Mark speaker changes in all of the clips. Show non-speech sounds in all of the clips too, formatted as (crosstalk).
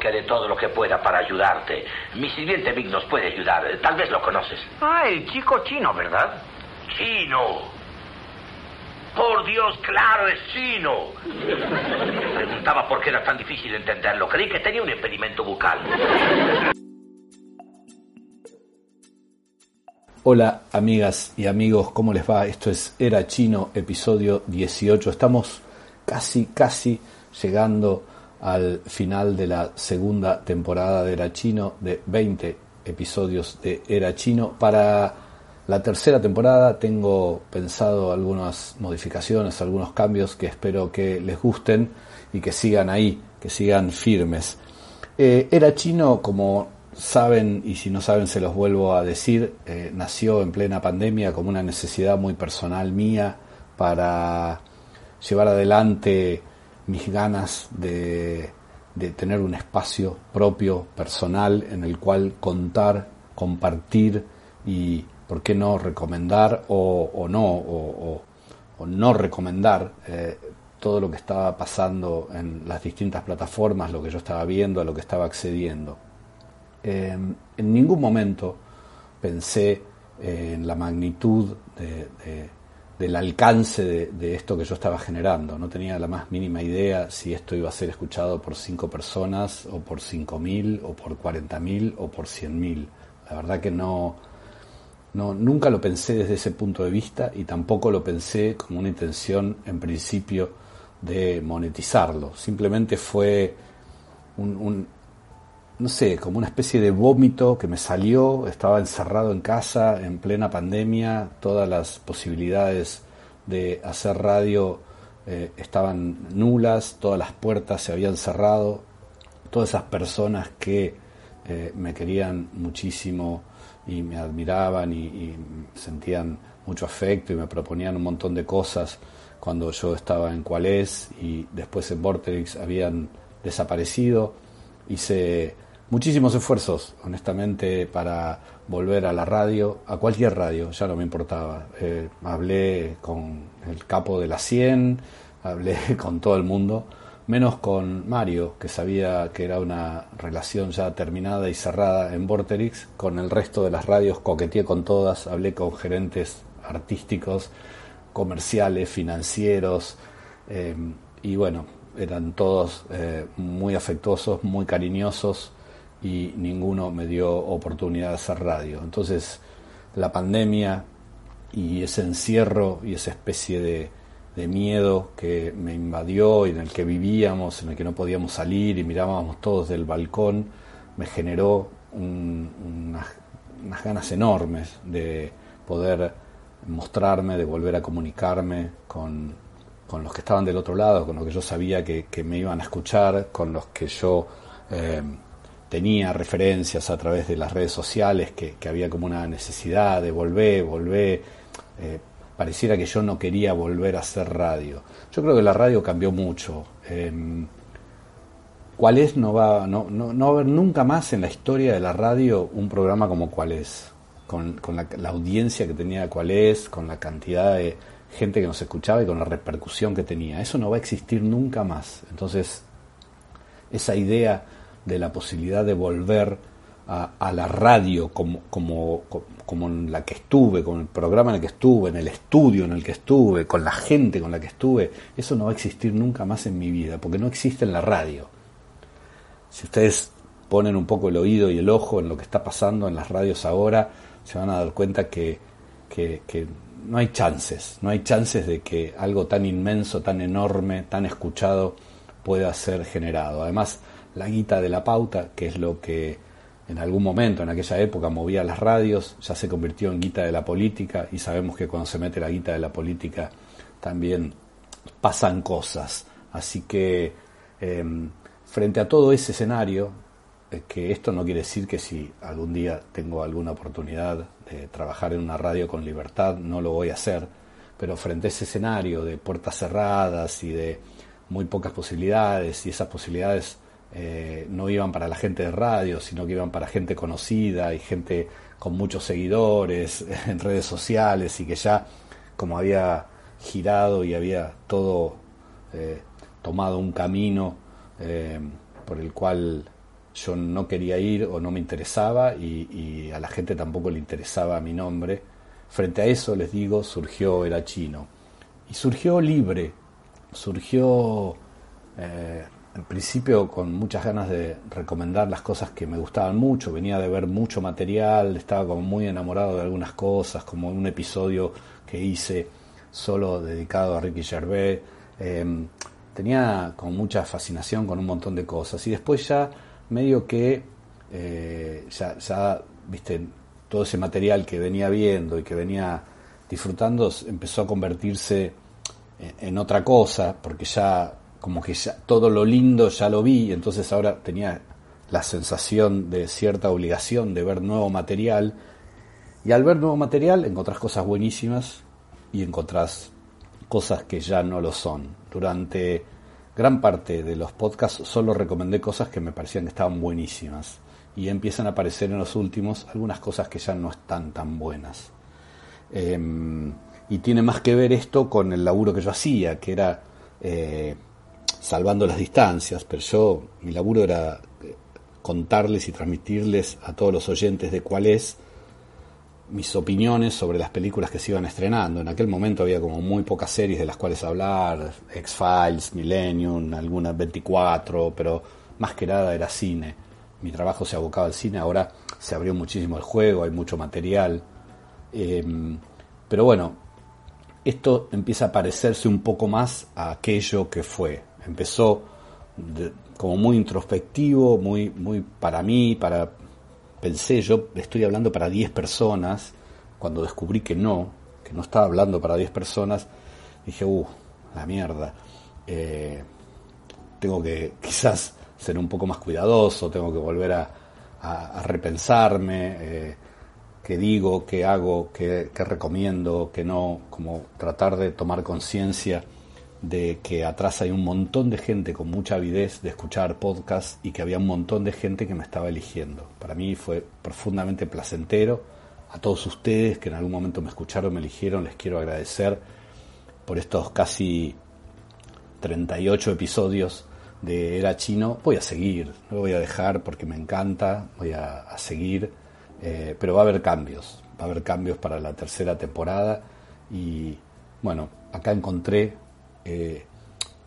Speaker 1: que de todo lo que pueda para ayudarte. Mi sirviente Vic nos puede ayudar. Tal vez lo conoces.
Speaker 2: Ah, el chico chino, ¿verdad?
Speaker 1: Chino. Por Dios, claro, es chino. Preguntaba por qué era tan difícil entenderlo. Creí que tenía un impedimento bucal.
Speaker 3: Hola amigas y amigos, ¿cómo les va? Esto es Era Chino, episodio 18. Estamos casi, casi llegando al final de la segunda temporada de Era Chino, de 20 episodios de Era Chino. Para la tercera temporada tengo pensado algunas modificaciones, algunos cambios que espero que les gusten y que sigan ahí, que sigan firmes. Eh, Era Chino, como saben y si no saben se los vuelvo a decir, eh, nació en plena pandemia como una necesidad muy personal mía para llevar adelante mis ganas de, tener un espacio propio, personal, en el cual contar, compartir y, ¿por qué no, recomendar o, no, o, no recomendar eh, todo lo que estaba pasando en las distintas plataformas, lo que yo estaba viendo, a lo que estaba accediendo. Em, en ningún momento pensé en la magnitud de del alcance de, esto que yo estaba generando. No tenía la más mínima idea si esto iba a ser escuchado por cinco personas, o por cinco mil, o por cuarenta mil, o por cien mil. La verdad que no, no, nunca lo pensé desde ese punto de vista y tampoco lo pensé como una intención en principio de monetizarlo. Simplemente fue un no sé, como una especie de vómito que me salió, estaba encerrado en casa en plena pandemia, todas las posibilidades de hacer radio eh, estaban nulas, todas las puertas se habían cerrado, todas esas personas que eh, me querían muchísimo y me admiraban y, sentían mucho afecto y me proponían un montón de cosas cuando yo estaba en Cuales y después en Vortex habían desaparecido. Hice muchísimos esfuerzos, honestamente, para volver a la radio, a cualquier radio, ya no me importaba. Eh, hablé con el capo de la 100, hablé (laughs) con todo el mundo, menos con Mario, que sabía que era una relación ya terminada y cerrada en Vorterix. Con el resto de las radios coqueteé con todas, hablé con gerentes artísticos, comerciales, financieros, eh, y bueno, eran todos eh, muy afectuosos, muy cariñosos, y ninguno me dio oportunidad de hacer radio. Entonces, la pandemia y ese encierro y esa especie de, miedo que me invadió y en el que vivíamos, en el que no podíamos salir y mirábamos todos del balcón, me generó unas, ganas enormes de poder mostrarme, de volver a comunicarme con, los que estaban del otro lado, con los que yo sabía que, me iban a escuchar, con los que yo eh, tenía referencias a través de las redes sociales, que, había como una necesidad de volver, volver. Eh, pareciera que yo no quería volver a hacer radio. Yo creo que la radio cambió mucho. Eh, ¿Cuál es? No va, no, no, no, va a haber nunca más en la historia de la radio un programa como Cuál es. Con, con la, la, audiencia que tenía Cuál es, con la cantidad de gente que nos escuchaba y con la repercusión que tenía. Eso no va a existir nunca más. Entonces, esa idea de la posibilidad de volver a, la radio como, como, como en la que estuve, con el programa en el que estuve, en el estudio en el que estuve, con la gente con la que estuve, eso no va a existir nunca más en mi vida, porque no existe en la radio. Si ustedes ponen un poco el oído y el ojo en lo que está pasando en las radios ahora, se van a dar cuenta que, que, que no hay chances, no hay chances de que algo tan inmenso, tan enorme, tan escuchado pueda ser generado. Además, la guita de la pauta, que es lo que en algún momento, en aquella época, movía las radios, ya se convirtió en guita de la política y sabemos que cuando se mete la guita de la política también pasan cosas. Así que em, frente a todo ese escenario, que esto no quiere decir que si algún día tengo alguna oportunidad de trabajar en una radio con libertad, no lo voy a hacer, pero frente a ese escenario de puertas cerradas y de muy pocas posibilidades, y esas posibilidades eh, no iban para la gente de radio, sino que iban para gente conocida y gente con muchos seguidores (laughs) en redes sociales y que ya como había girado y había todo eh, tomado un camino eh, por el cual yo no quería ir o no me interesaba y, a la gente tampoco le interesaba mi nombre. Frente a eso, les digo, surgió Era Chino. Y surgió libre, surgió eh, en principio con muchas ganas de recomendar las cosas que me gustaban mucho, venía de ver mucho material, estaba como muy enamorado de algunas cosas, como un episodio que hice solo dedicado a Ricky Gervais. Em, tenía como mucha fascinación con un montón de cosas y después ya medio que eh, ya, ya, viste, todo ese material que venía viendo y que venía disfrutando empezó a convertirse en, otra cosa, porque ya como que ya todo lo lindo ya lo vi, entonces ahora tenía la sensación de cierta obligación de ver nuevo material, y al ver nuevo material encontrás cosas buenísimas y encontrás cosas que ya no lo son. Durante gran parte de los podcasts solo recomendé cosas que me parecían que estaban buenísimas y empiezan a aparecer en los últimos algunas cosas que ya no están tan buenas. Em, y tiene más que ver esto con el laburo que yo hacía, que era eh, salvando las distancias, pero yo, mi laburo era eh, contarles y transmitirles a todos los oyentes de cuál es mis opiniones sobre las películas que se iban estrenando. En aquel momento había como muy pocas series de las cuales hablar, X-Files, Millennium, algunas 24, pero más que nada era cine. Mi trabajo se abocaba al cine, ahora se abrió muchísimo el juego, hay mucho material. Em, pero bueno, esto empieza a parecerse un poco más a aquello que fue. Empezó como muy introspectivo, muy, muy para mí, para pensé yo, estoy hablando para 10 personas, cuando descubrí que no, que no estaba hablando para 10 personas, dije, uh, la mierda, eh, tengo que quizás ser un poco más cuidadoso, tengo que volver a, repensarme, eh, qué digo, qué hago, qué, qué recomiendo, qué no, como tratar de tomar conciencia de que atrás hay un montón de gente con mucha avidez de escuchar podcasts y que había un montón de gente que me estaba eligiendo. Para mí fue profundamente placentero. A todos ustedes que en algún momento me escucharon, me eligieron, les quiero agradecer por estos casi 38 episodios de Era Chino. Voy a seguir, no lo voy a dejar porque me encanta, voy a, seguir, eh, pero va a haber cambios, va a haber cambios para la tercera temporada y bueno, acá encontré eh,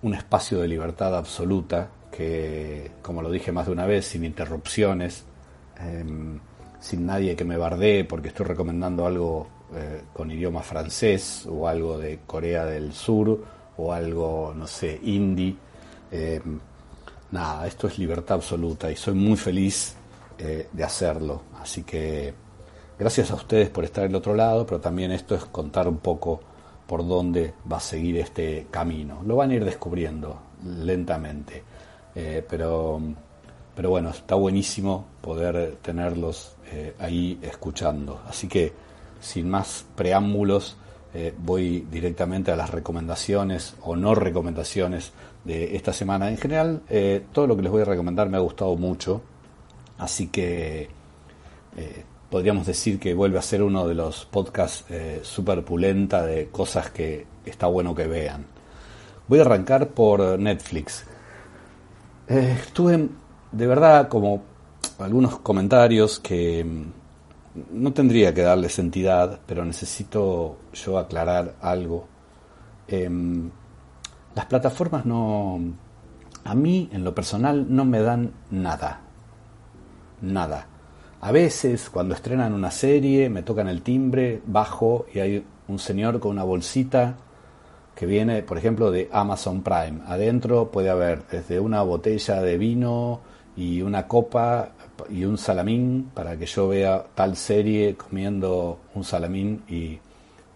Speaker 3: un espacio de libertad absoluta que, como lo dije más de una vez, sin interrupciones, em, sin nadie que me bardee porque estoy recomendando algo eh, con idioma francés o algo de Corea del Sur o algo, no sé, indie. Em, nada, esto es libertad absoluta y soy muy feliz eh, de hacerlo. Así que gracias a ustedes por estar del otro lado, pero también esto es contar un poco por dónde va a seguir este camino. Lo van a ir descubriendo lentamente, eh, pero, pero bueno, está buenísimo poder tenerlos eh, ahí escuchando. Así que, sin más preámbulos, eh, voy directamente a las recomendaciones o no recomendaciones de esta semana. En general, todo lo que les voy a recomendar me ha gustado mucho, así que podríamos decir que vuelve a ser uno de los podcasts eh, super pulenta de cosas que está bueno que vean. Voy a arrancar por Netflix. Eh, estuve de verdad como algunos comentarios que mm, no tendría que darles entidad, pero necesito yo aclarar algo. Em, las plataformas no, a mí en lo personal no me dan nada, nada. A veces, cuando estrenan una serie, me tocan el timbre, bajo y hay un señor con una bolsita que viene, por ejemplo, de Amazon Prime. Adentro puede haber desde una botella de vino y una copa y un salamín para que yo vea tal serie comiendo un salamín y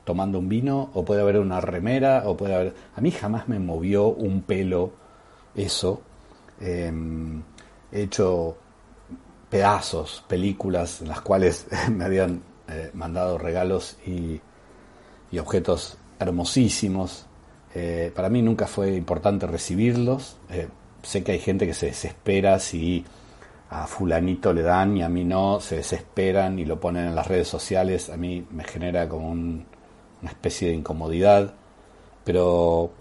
Speaker 3: tomando un vino, o puede haber una remera, o puede haber... A mí jamás me movió un pelo eso, Em, he hecho pedazos, películas en las cuales (laughs) me habían eh, mandado regalos y, objetos hermosísimos. Eh, para mí nunca fue importante recibirlos. Eh, sé que hay gente que se desespera si a fulanito le dan y a mí no, se desesperan y lo ponen en las redes sociales. A mí me genera como una especie de incomodidad. Pero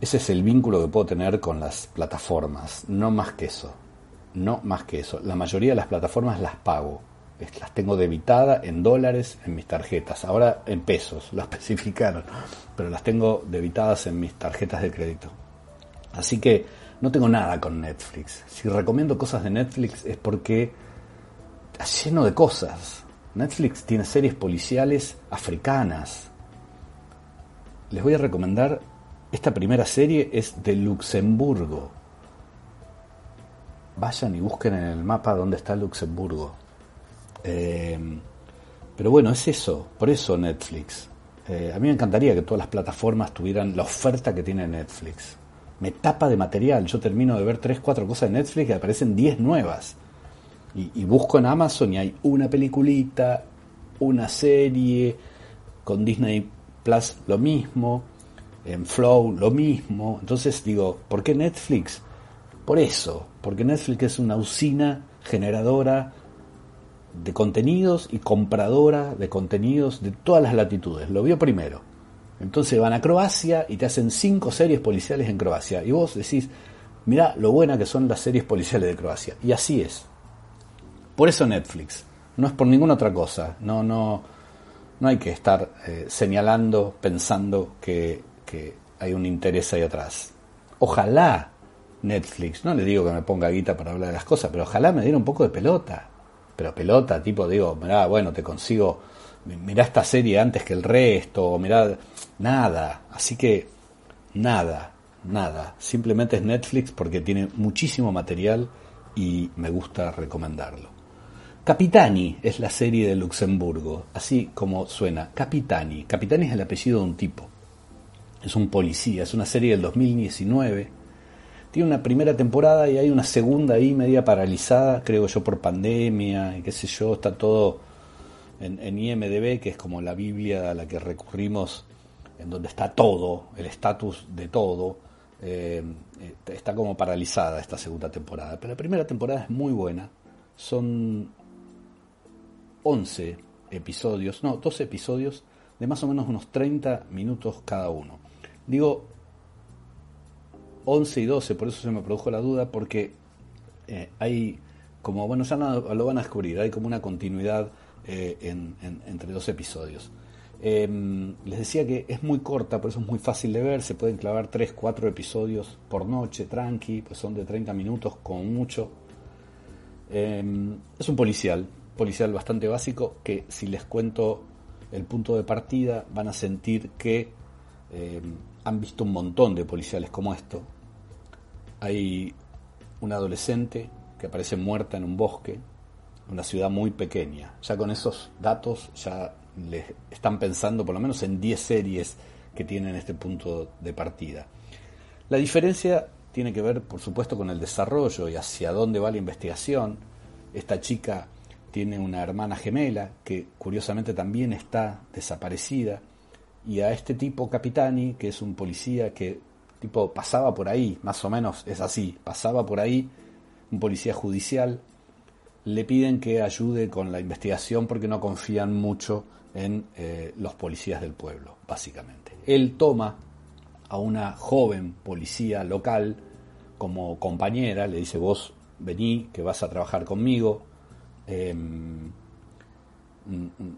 Speaker 3: ese es el vínculo que puedo tener con las plataformas, no más que eso. No más que eso. La mayoría de las plataformas las pago las tengo debitadas en dólares en mis tarjetas, ahora en pesos, (laughs) lo especificaron, pero las tengo debitadas en mis tarjetas de crédito. Así que no tengo nada con Netflix. Si recomiendo cosas de Netflix es porque está lleno de cosas. Netflix tiene series policiales africanas. Les voy a recomendar, esta primera serie es de Luxemburgo. Vayan y busquen en el mapa dónde está Luxemburgo. Eh, pero bueno, es eso, por eso Netflix. Eh, a mí me encantaría que todas las plataformas tuvieran la oferta que tiene Netflix. Me tapa de material, yo termino de ver 3, 4 cosas de Netflix y aparecen 10 nuevas. Y, busco en Amazon y hay una peliculita, una serie, con Disney Plus lo mismo, en Flow lo mismo. Entonces digo, ¿por qué Netflix? Por eso, porque Netflix es una usina generadora de contenidos y compradora de contenidos de todas las latitudes. Lo vio primero. Entonces van a Croacia y te hacen cinco series policiales en Croacia. Y vos decís, mirá lo buena que son las series policiales de Croacia. Y así es. Por eso Netflix. No es por ninguna otra cosa. No, no, no hay que estar eh, señalando, pensando que, que hay un interés ahí atrás. Ojalá Netflix, no le digo que me ponga guita para hablar de las cosas, pero ojalá me diera un poco de pelota. Pero pelota, tipo, digo, mirá, bueno, te consigo, mirá esta serie antes que el resto, o mirá, nada, así que nada, nada, simplemente es Netflix porque tiene muchísimo material y me gusta recomendarlo. Capitani es la serie de Luxemburgo, así como suena, Capitani. Capitani es el apellido de un tipo, es un policía, es una serie del 2019 tiene una primera temporada y hay una segunda ahí media paralizada, creo yo por pandemia y qué sé yo, está todo en, IMDB, que es como la Biblia a la que recurrimos, en donde está todo, el estatus de todo, eh, está como paralizada esta segunda temporada. Pero la primera temporada es muy buena, son 11 episodios, no, 12 episodios de más o menos unos 30 minutos cada uno. Digo 11 y 12, por eso se me produjo la duda, porque eh, hay como, bueno, ya lo van a descubrir, hay como una continuidad eh, entre dos episodios. Em, les decía que es muy corta, por eso es muy fácil de ver, se pueden clavar 3, 4 episodios por noche, tranqui, pues son de 30 minutos como mucho. Em, es un policial, policial bastante básico, que si les cuento el punto de partida van a sentir que em, han visto un montón de policiales como esto. Hay una adolescente que aparece muerta en un bosque, una ciudad muy pequeña. Ya con esos datos ya les están pensando por lo menos en 10 series que tienen este punto de partida. La diferencia tiene que ver, por supuesto, con el desarrollo y hacia dónde va la investigación. Esta chica tiene una hermana gemela que curiosamente también está desaparecida y a este tipo Capitani, que es un policía que tipo pasaba por ahí, más o menos es así, pasaba por ahí un policía judicial, le piden que ayude con la investigación porque no confían mucho en eh, los policías del pueblo, básicamente. Él toma a una joven policía local como compañera, le dice vos vení, que vas a trabajar conmigo. Em, mm, mm,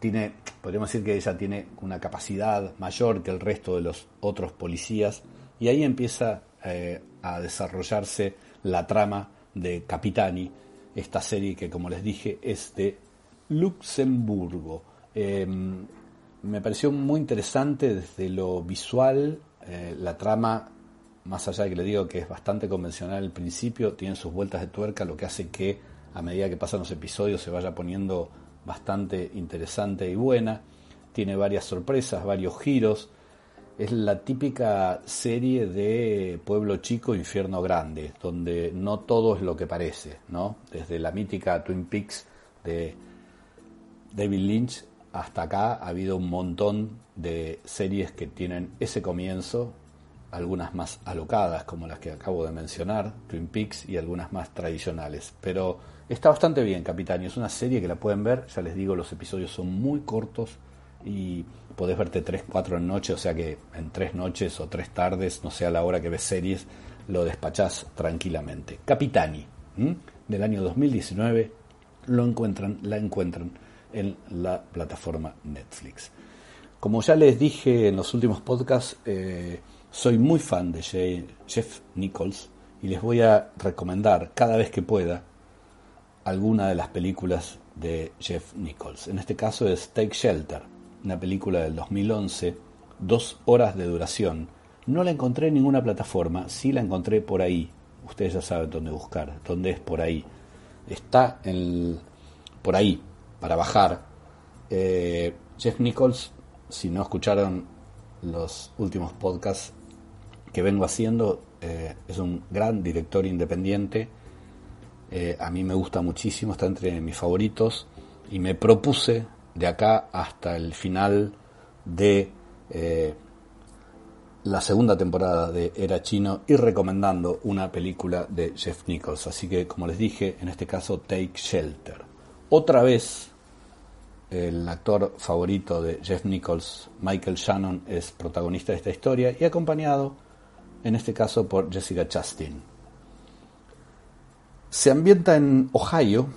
Speaker 3: tiene, podríamos decir que ella tiene una capacidad mayor que el resto de los otros policías y ahí empieza eh, a desarrollarse la trama de Capitani, esta serie que como les dije es de Luxemburgo. Em, me pareció muy interesante desde lo visual, eh, la trama, más allá de que le digo que es bastante convencional al principio, tiene sus vueltas de tuerca, lo que hace que a medida que pasan los episodios se vaya poniendo bastante interesante y buena. Tiene varias sorpresas, varios giros. es la típica serie de pueblo chico, infierno grande, donde no todo es lo que parece, ¿no? Desde la mítica Twin Peaks de David Lynch hasta acá ha habido un montón de series que tienen ese comienzo, algunas más alocadas como las que acabo de mencionar, Twin Peaks, y algunas más tradicionales. Pero está bastante bien, Capitán, es una serie que la pueden ver, ya les digo, los episodios son muy cortos y podés verte tres, cuatro en noche, o sea que en tres noches o tres tardes, no sé a la hora que ves series, lo despachás tranquilamente. Capitani, del año 2019, lo encuentran, la encuentran en la plataforma Netflix. Como ya les dije en los últimos podcasts, eh, soy muy fan de Jeff Nichols y les voy a recomendar cada vez que pueda alguna de las películas de Jeff Nichols. En este caso es Take Shelter, una película del 2011, dos horas de duración. No la encontré en ninguna plataforma, sí la encontré por ahí. Ustedes ya saben dónde buscar, dónde es por ahí. Está en, por ahí, para bajar. Eh, Jeff Nichols, si no escucharon los últimos podcasts que vengo haciendo, eh, es un gran director independiente. Eh, a mí me gusta muchísimo, está entre mis favoritos y me propuse de acá hasta el final de la segunda temporada de Era Chino y recomendando una película de Jeff Nichols. Así que, como les dije, en este caso, Take Shelter. Otra vez el actor favorito de Jeff Nichols, Michael Shannon, es protagonista de esta historia y acompañado, en este caso, por Jessica Chastain. Se ambienta en Ohio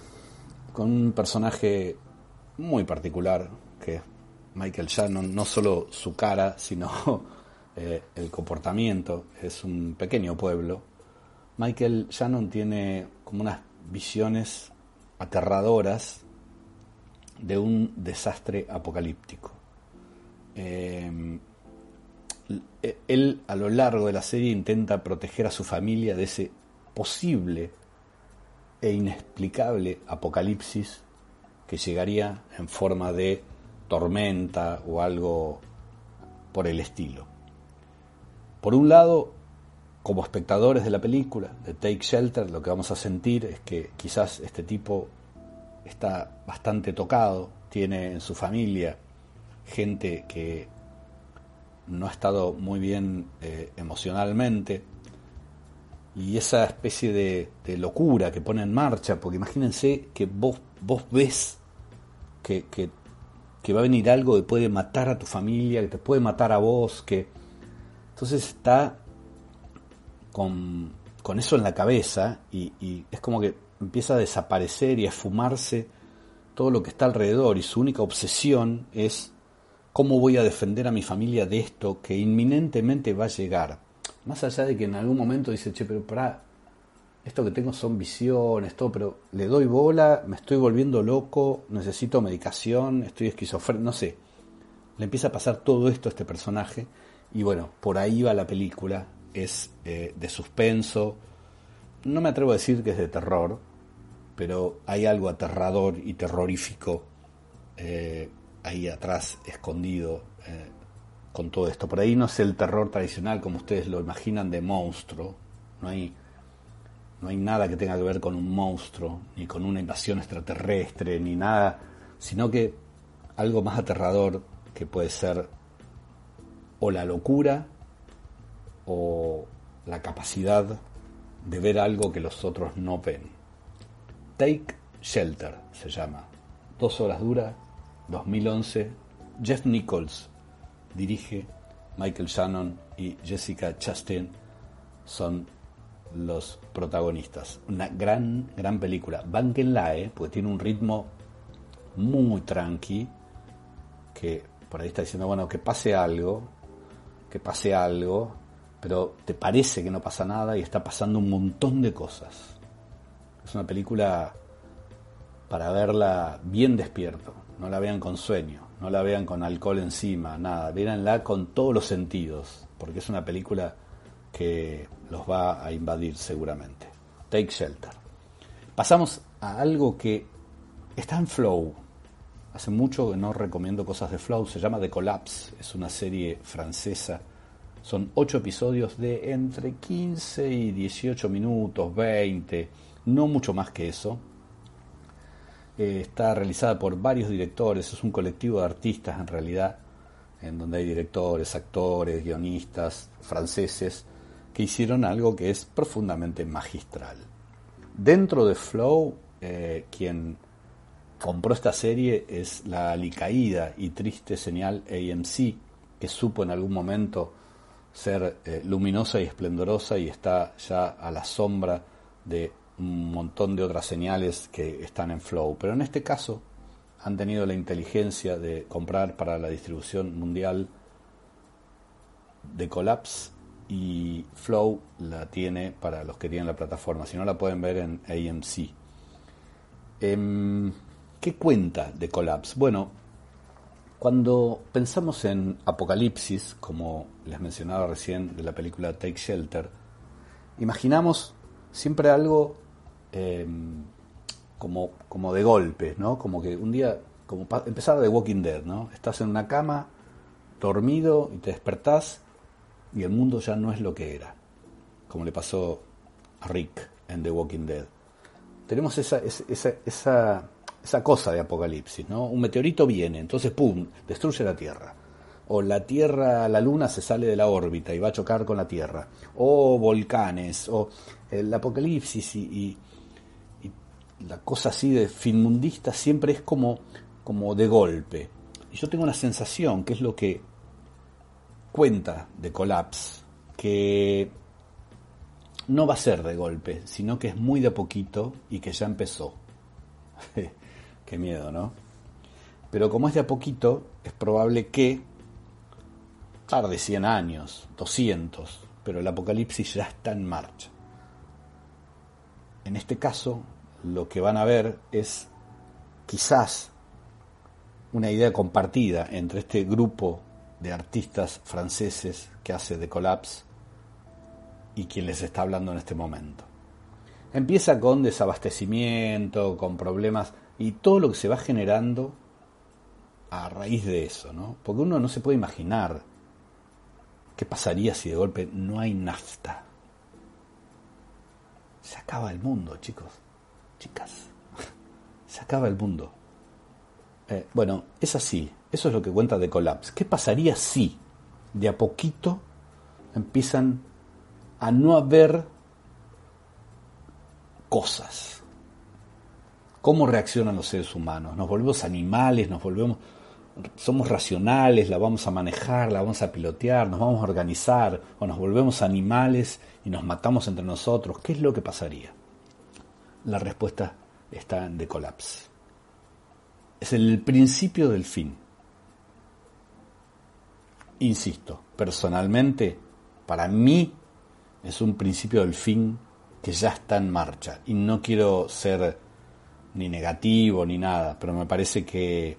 Speaker 3: con un personaje muy particular, que es Michael Shannon, no solo su cara, sino (laughs) eh, el comportamiento. Es un pequeño pueblo. Michael Shannon tiene como unas visiones aterradoras de un desastre apocalíptico. Em, él a lo largo de la serie intenta proteger a su familia de ese posible e inexplicable apocalipsis que llegaría en forma de tormenta o algo por el estilo. Por un lado, como espectadores de la película, de Take Shelter, lo que vamos a sentir es que quizás este tipo está bastante tocado, tiene en su familia gente que no ha estado muy bien eh, emocionalmente y esa especie de, locura que pone en marcha, porque imagínense que vos, vos ves que, que, va a venir algo que puede matar a tu familia, que te puede matar a vos, que entonces está con, con eso en la cabeza y, y es como que empieza a desaparecer y a esfumarse todo lo que está alrededor y su única obsesión es cómo voy a defender a mi familia de esto que inminentemente va a llegar. Más allá de que en algún momento dice, che, pero para, esto que tengo son visiones, todo, pero le doy bola, me estoy volviendo loco, necesito medicación, estoy esquizofrénico, no sé. Le empieza a pasar todo esto a este personaje y bueno, por ahí va la película, es eh, de suspenso, no me atrevo a decir que es de terror, pero hay algo aterrador y terrorífico eh, ahí atrás, escondido, eh, con todo esto. Por ahí no es el terror tradicional como ustedes lo imaginan de monstruo, no hay, no hay nada que tenga que ver con un monstruo, ni con una invasión extraterrestre, ni nada, sino que algo más aterrador que puede ser o la locura o la capacidad de ver algo que los otros no ven. Take Shelter se llama. Dos horas dura, 2011. Jeff Nichols dirige, Michael Shannon y Jessica Chastain son los protagonistas. Una gran, gran película. Banquenla, ¿eh? porque tiene un ritmo muy tranqui, que por ahí está diciendo, bueno, que pase algo, que pase algo, pero te parece que no pasa nada y está pasando un montón de cosas. Es una película para verla bien despierto, no la vean con sueño, no la vean con alcohol encima, nada, véanla con todos los sentidos, porque es una película que los va a invadir seguramente. Take Shelter. Pasamos a algo que está en Flow. Hace mucho que no recomiendo cosas de Flow, se llama The Collapse, es una serie francesa Son ocho episodios de entre 15 y 18 minutos, 20, no mucho más que eso. Está realizada por varios directores, es un colectivo de artistas en realidad, en donde hay directores, actores, guionistas franceses que hicieron algo que es profundamente magistral. Dentro de Flow, eh, quien compró esta serie es la alicaída y triste señal AMC, que supo en algún momento ser eh, luminosa y esplendorosa y está ya a la sombra de un montón de otras señales que están en Flow. Pero en este caso han tenido la inteligencia de comprar para la distribución mundial de Collapse y Flow la tiene para los que tienen la plataforma. Si no la pueden ver en AMC. Em, ¿Qué cuenta de Collapse? Bueno, cuando pensamos en Apocalipsis, como les mencionaba recién de la película Take Shelter, imaginamos siempre algo em, como, como de golpe, ¿no? Como que un día, como empezar de Walking Dead, ¿no? Estás en una cama, dormido, y te despertás, y el mundo ya no es lo que era, como le pasó a Rick en The Walking Dead. Tenemos esa, esa, esa esa cosa de Apocalipsis, ¿no? Un meteorito viene, entonces ¡pum! destruye la Tierra. O la Tierra, la Luna se sale de la órbita y va a chocar con la Tierra. O volcanes, o el Apocalipsis y, la cosa así de finmundista siempre es como, como de golpe. Y yo tengo una sensación, que es lo que cuenta de Collapse, que no va a ser de golpe, sino que es muy de poquito y que ya empezó. (laughs) Qué miedo, ¿no? Pero como es de a poquito, es probable que tarde 100 años, 200, pero el apocalipsis ya está en marcha. En este caso, lo que van a ver es quizás una idea compartida entre este grupo de artistas franceses que hace The Collapse y quien les está hablando en este momento. Empieza con desabastecimiento, con problemas y todo lo que se va generando a raíz de eso, ¿no? Porque uno no se puede imaginar qué pasaría si de golpe no hay nafta. Se acaba el mundo, chicos, chicas. (laughs) Se acaba el mundo. Eh, bueno, es así. Eso es lo que cuenta de Collapse. ¿Qué pasaría si de a poquito empiezan a no haber cosas? cómo reaccionan los seres humanos. Nos volvemos animales, nos volvemos, somos racionales, la vamos a manejar, la vamos a pilotear, nos vamos a organizar, o nos volvemos animales y nos matamos entre nosotros. ¿Qué es lo que pasaría? La respuesta está en The. Es el principio del fin. Insisto, personalmente, para mí es un principio del fin que ya está en marcha. Y no quiero ser ni negativo ni nada, pero me parece que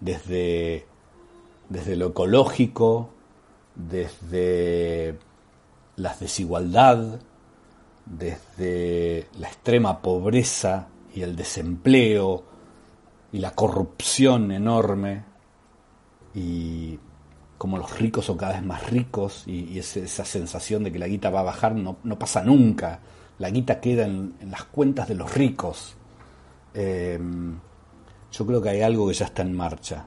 Speaker 3: desde, desde lo ecológico, desde la desigualdad, desde la extrema pobreza y el desempleo y la corrupción enorme y como los ricos son cada vez más ricos y, esa sensación de que la guita va a bajar no, pasa nunca. La guita queda en las cuentas de los ricos Em, yo creo que hay algo que ya está en marcha.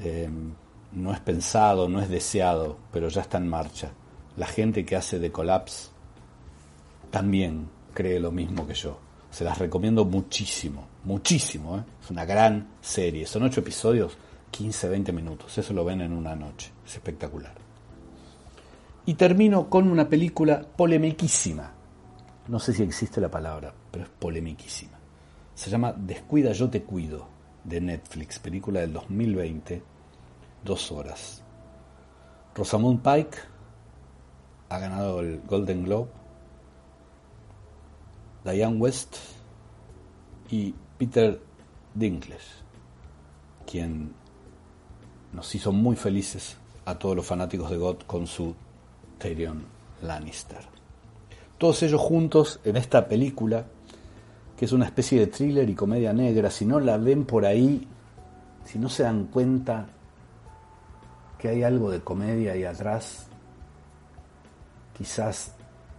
Speaker 3: Em, no es pensado, no es deseado, pero ya está en marcha. La gente que hace de Collapse también cree lo mismo que yo. Se las recomiendo muchísimo, muchísimo. ¿eh? Es una gran serie. Son ocho episodios, 15, 20 minutos. Eso lo ven en una noche. Es espectacular. Y termino con una película polemiquísima. No sé si existe la palabra, pero es polemiquísima. Se llama Descuida, yo te cuido, de Netflix, película del 2020, dos horas. Rosamund Pike ha ganado el Golden Globe. Diane West y Peter Dinklage, quien nos hizo muy felices a todos los fanáticos de God con su Tyrion Lannister. Todos ellos juntos en esta película que es una especie de thriller y comedia negra, si no la ven por ahí, si no se dan cuenta que hay algo de comedia ahí atrás, quizás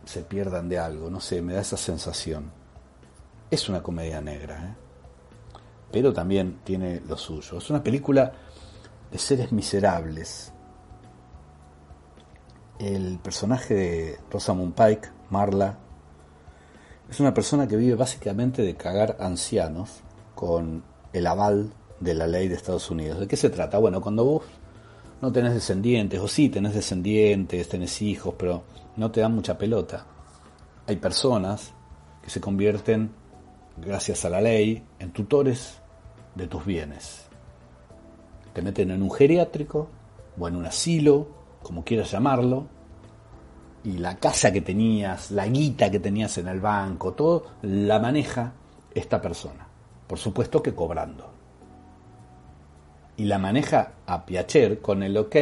Speaker 3: se pierdan de algo, no sé, me da esa sensación. Es una comedia negra, ¿eh? pero también tiene lo suyo. Es una película de seres miserables. El personaje de Rosamund Pike, Marla, es una persona que vive básicamente de cagar ancianos con el aval de la ley de Estados Unidos. ¿De qué se trata? Bueno, cuando vos no tenés descendientes, o sí tenés descendientes, tenés hijos, pero no te dan mucha pelota. Hay personas que se convierten, gracias a la ley, en tutores de tus bienes. Te meten en un geriátrico o en un asilo, como quieras llamarlo, y la casa que tenías, la guita que tenías en el banco, todo la maneja esta persona. Por supuesto que cobrando. Y la maneja a Piacher con el ok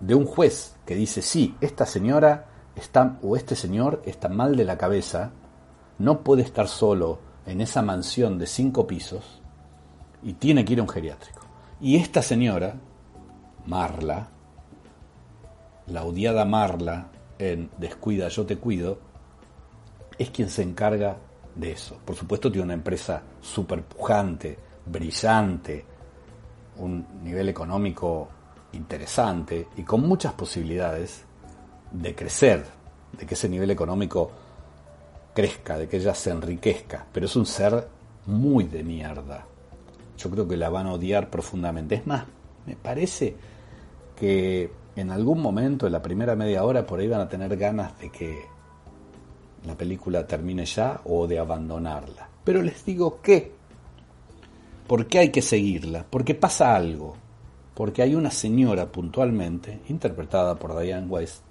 Speaker 3: de un juez que dice, sí, esta señora está, o este señor está mal de la cabeza, no puede estar solo en esa mansión de cinco pisos y tiene que ir a un geriátrico. Y esta señora, Marla, la odiada Marla en Descuida, yo te cuido, es quien se encarga de eso. Por supuesto tiene una empresa súper pujante, brillante, un nivel económico interesante y con muchas posibilidades de crecer, de que ese nivel económico crezca, de que ella se enriquezca, pero es un ser muy de mierda. Yo creo que la van a odiar profundamente. Es más, me parece que en algún momento, en la primera media hora, por ahí van a tener ganas de que la película termine ya o de abandonarla. Pero les digo que, ¿por qué hay que seguirla? Porque pasa algo. Porque hay una señora puntualmente, interpretada por Diane West,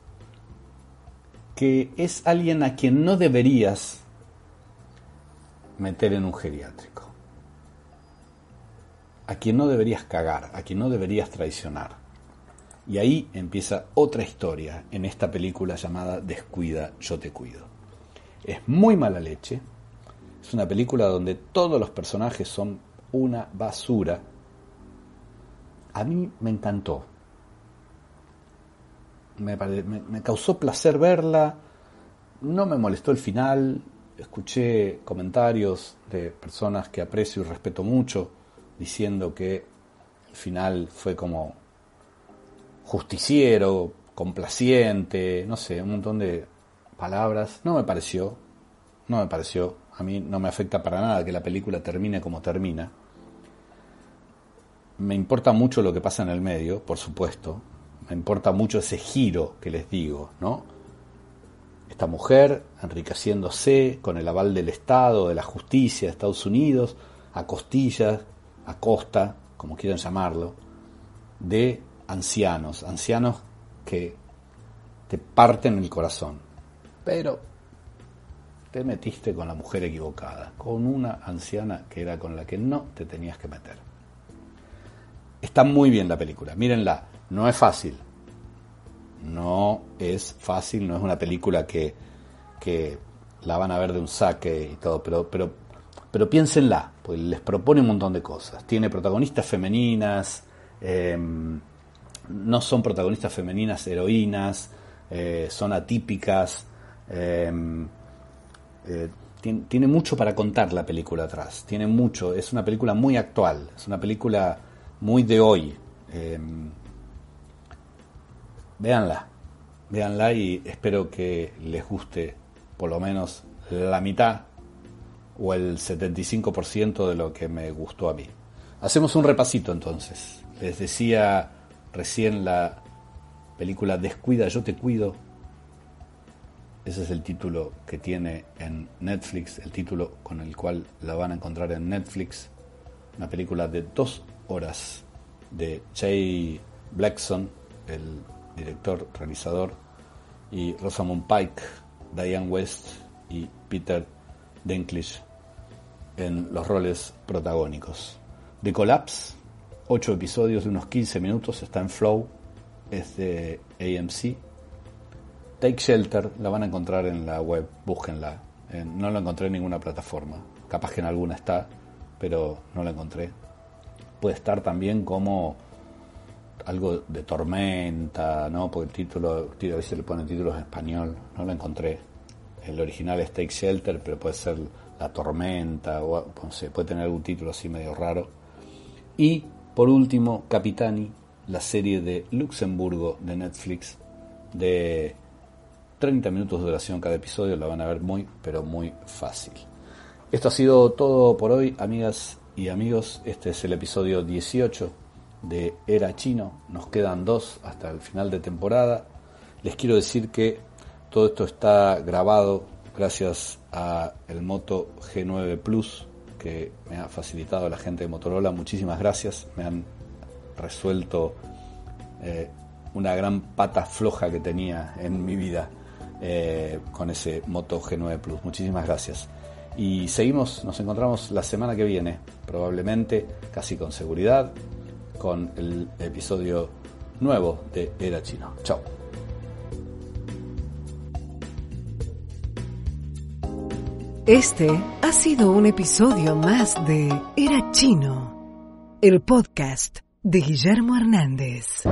Speaker 3: que es alguien a quien no deberías meter en un geriátrico. A quien no deberías cagar, a quien no deberías traicionar. Y ahí empieza otra historia en esta película llamada Descuida, yo te cuido. Es muy mala leche. Es una película donde todos los personajes son una basura. A mí me encantó. Me, me, causó placer verla. No me molestó el final. Escuché comentarios de personas que aprecio y respeto mucho diciendo que el final fue como justiciero, complaciente, no sé, un montón de palabras. No me pareció, no me pareció. A mí no me afecta para nada que la película termine como termina. Me importa mucho lo que pasa en el medio, por supuesto. Me importa mucho ese giro que les digo, ¿no? Esta mujer enriqueciéndose con el aval del Estado, de la justicia de Estados Unidos, a costillas, a costa, como quieran llamarlo, de ancianos, ancianos que te parten el corazón. Pero te metiste con la mujer equivocada, con una anciana que era con la que no te tenías que meter. Está muy bien la película, mírenla, no es fácil. No es fácil, no es una película que, que la van a ver de un saque y todo, pero, pero, pero piénsenla, pues les propone un montón de cosas. Tiene protagonistas femeninas, eh, no son protagonistas femeninas heroínas, eh, son atípicas. Em, eh, tiene, mucho para contar la película atrás, tiene mucho, es una película muy actual, es una película muy de hoy. Em, véanla, véanla y espero que les guste por lo menos la mitad o el 75% de lo que me gustó a mí. Hacemos un repasito entonces. Les decía recién la película Descuida, yo te cuido. Ese es el título que tiene en Netflix, el título con el cual la van a encontrar en Netflix. Una película de dos horas de Jay Blackson, el director, realizador, y Rosamund Pike, Diane West y Peter Dinklage en los roles protagónicos. The Collapse ocho episodios de unos 15 minutos, está en Flow, es de AMC. Take Shelter, la van a encontrar en la web, búsquenla. no la encontré en ninguna plataforma. Capaz que en alguna está, pero no la encontré. Puede estar también como algo de tormenta, ¿no? Porque el título, a veces le ponen títulos en español, no lo encontré. El original es Take Shelter, pero puede ser La Tormenta, o no sé, puede tener algún título así medio raro. Y por último, Capitani, la serie de Luxemburgo de Netflix, de 30 minutos de duración cada episodio, la van a ver muy, pero muy fácil. Esto ha sido todo por hoy, amigas y amigos. Este es el episodio 18 de Era Chino. Nos quedan dos hasta el final de temporada. Les quiero decir que todo esto está grabado gracias a el Moto G9 Plus que me ha facilitado la gente de Motorola. Muchísimas gracias. Me han resuelto eh, una gran pata floja que tenía en mi vida eh, con ese Moto G9 Plus. Muchísimas gracias. Y seguimos, nos encontramos la semana que viene, probablemente, casi con seguridad, con el episodio nuevo de Era Chino. Chao.
Speaker 4: Este ha sido un episodio más de Era Chino, el podcast de Guillermo Hernández.